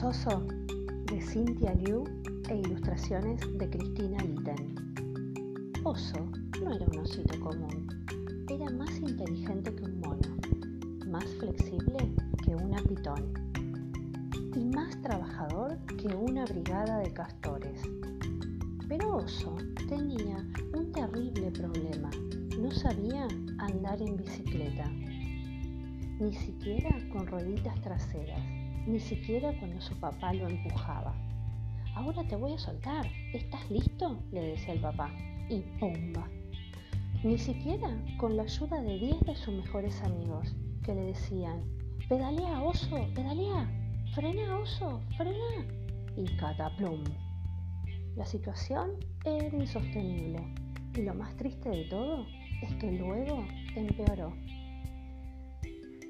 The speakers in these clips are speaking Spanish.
Somos Oso de Cynthia Liu e ilustraciones de Cristina Litten. Oso no era un osito común, era más inteligente que un mono, más flexible que una pitón y más trabajador que una brigada de castores. Pero Oso tenía un terrible problema, no sabía andar en bicicleta, ni siquiera con rueditas traseras ni siquiera cuando su papá lo empujaba. Ahora te voy a soltar, ¿estás listo? le decía el papá. Y ¡pumba! Ni siquiera con la ayuda de 10 de sus mejores amigos, que le decían, pedalea oso, pedalea, frena oso, frena. Y cataplum. La situación era insostenible y lo más triste de todo es que luego empeoró.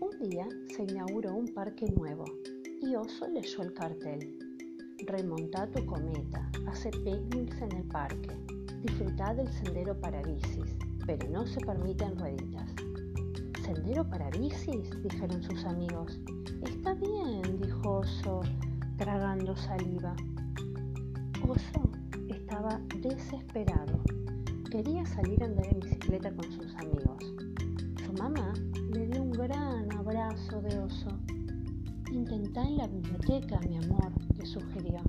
Un día se inauguró un parque nuevo y Oso leyó el cartel. Remonta tu cometa, hace picnics en el parque, disfruta del sendero para bicis, pero no se permiten rueditas. ¿Sendero para bicis? dijeron sus amigos. Está bien, dijo Oso, tragando saliva. Oso estaba desesperado. Quería salir a andar en bicicleta con sus amigos. Mamá le dio un gran abrazo de oso Intenta en la biblioteca, mi amor, le sugirió.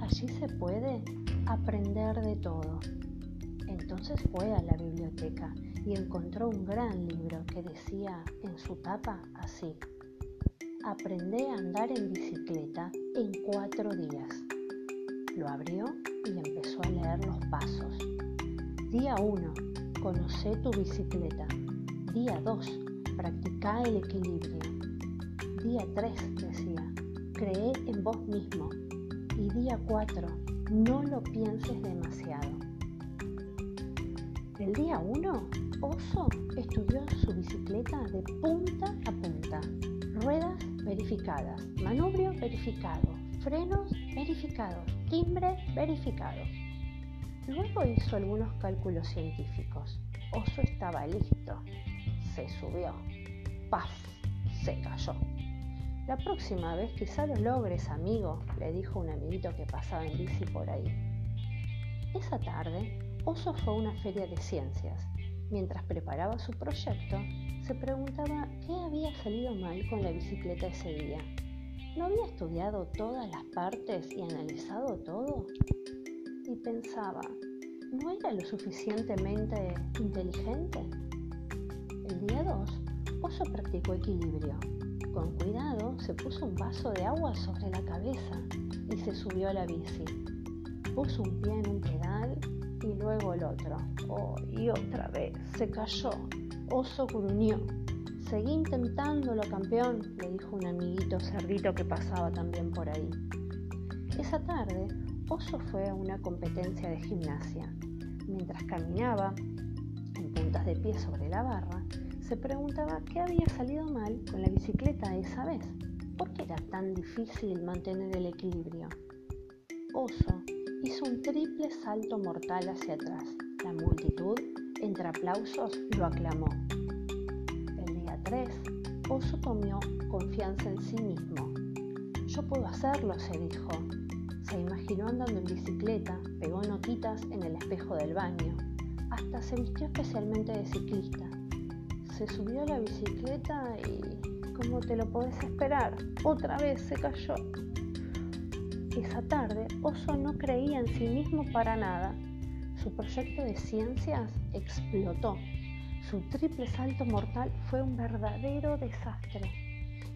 Allí se puede aprender de todo. Entonces fue a la biblioteca y encontró un gran libro que decía en su tapa así. Aprendé a andar en bicicleta en cuatro días. Lo abrió y empezó a leer los pasos. Día 1. Conoce tu bicicleta. Día 2. Practica el equilibrio. Día 3 decía, cree en vos mismo. Y día 4, no lo pienses demasiado. El día 1, Oso estudió su bicicleta de punta a punta. Ruedas verificadas, manubrio verificado, frenos verificados, timbre verificado. Luego hizo algunos cálculos científicos. Oso estaba listo. Se subió. ¡Paf! Se cayó. La próxima vez quizá lo logres, amigo, le dijo un amiguito que pasaba en bici por ahí. Esa tarde, Oso fue a una feria de ciencias. Mientras preparaba su proyecto, se preguntaba qué había salido mal con la bicicleta ese día. ¿No había estudiado todas las partes y analizado todo? Y pensaba, ¿no era lo suficientemente inteligente? El día 2, Oso practicó equilibrio con cuidado se puso un vaso de agua sobre la cabeza y se subió a la bici. Puso un pie en un pedal y luego el otro. Oh, y otra vez se cayó. Oso gruñó. Seguí intentándolo, campeón, le dijo un amiguito cerdito que pasaba también por ahí. Esa tarde, Oso fue a una competencia de gimnasia. Mientras caminaba, de pie sobre la barra, se preguntaba qué había salido mal con la bicicleta esa vez. ¿Por qué era tan difícil mantener el equilibrio? Oso hizo un triple salto mortal hacia atrás. La multitud, entre aplausos, lo aclamó. El día 3, Oso tomó confianza en sí mismo. Yo puedo hacerlo, se dijo. Se imaginó andando en bicicleta, pegó notitas en el espejo del baño, hasta se vistió especialmente de ciclista se subió a la bicicleta y, como te lo podés esperar, otra vez se cayó. Esa tarde, Oso no creía en sí mismo para nada. Su proyecto de ciencias explotó. Su triple salto mortal fue un verdadero desastre.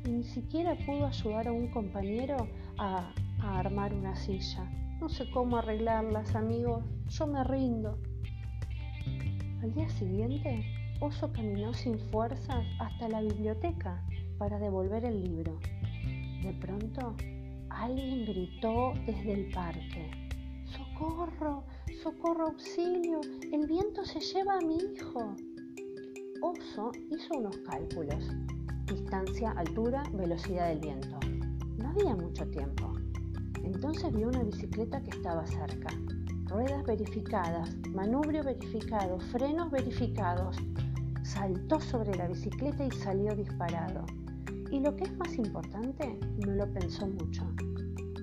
Y ni siquiera pudo ayudar a un compañero a, a armar una silla. No sé cómo arreglarlas, amigos. Yo me rindo. Al día siguiente, Oso caminó sin fuerzas hasta la biblioteca para devolver el libro. De pronto, alguien gritó desde el parque. ¡Socorro! ¡Socorro, auxilio! ¡El viento se lleva a mi hijo! Oso hizo unos cálculos. Distancia, altura, velocidad del viento. No había mucho tiempo. Entonces vio una bicicleta que estaba cerca. Ruedas verificadas, manubrio verificado, frenos verificados, saltó sobre la bicicleta y salió disparado. Y lo que es más importante, no lo pensó mucho.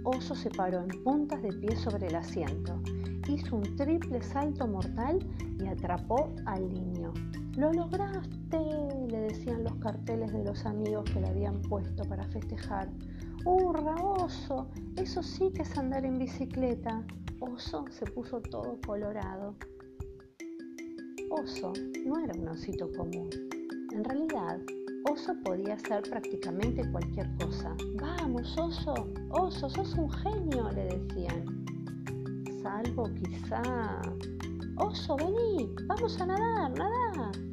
Oso se paró en puntas de pie sobre el asiento, hizo un triple salto mortal y atrapó al niño. ¡Lo lograste! Le decían los carteles de los amigos que le habían puesto para festejar. ¡Hurra, oso! Eso sí que es andar en bicicleta. Oso se puso todo colorado. Oso no era un osito común. En realidad, Oso podía hacer prácticamente cualquier cosa. Vamos, Oso, Oso, sos un genio, le decían. Salvo quizá... Oso, vení, vamos a nadar, nadar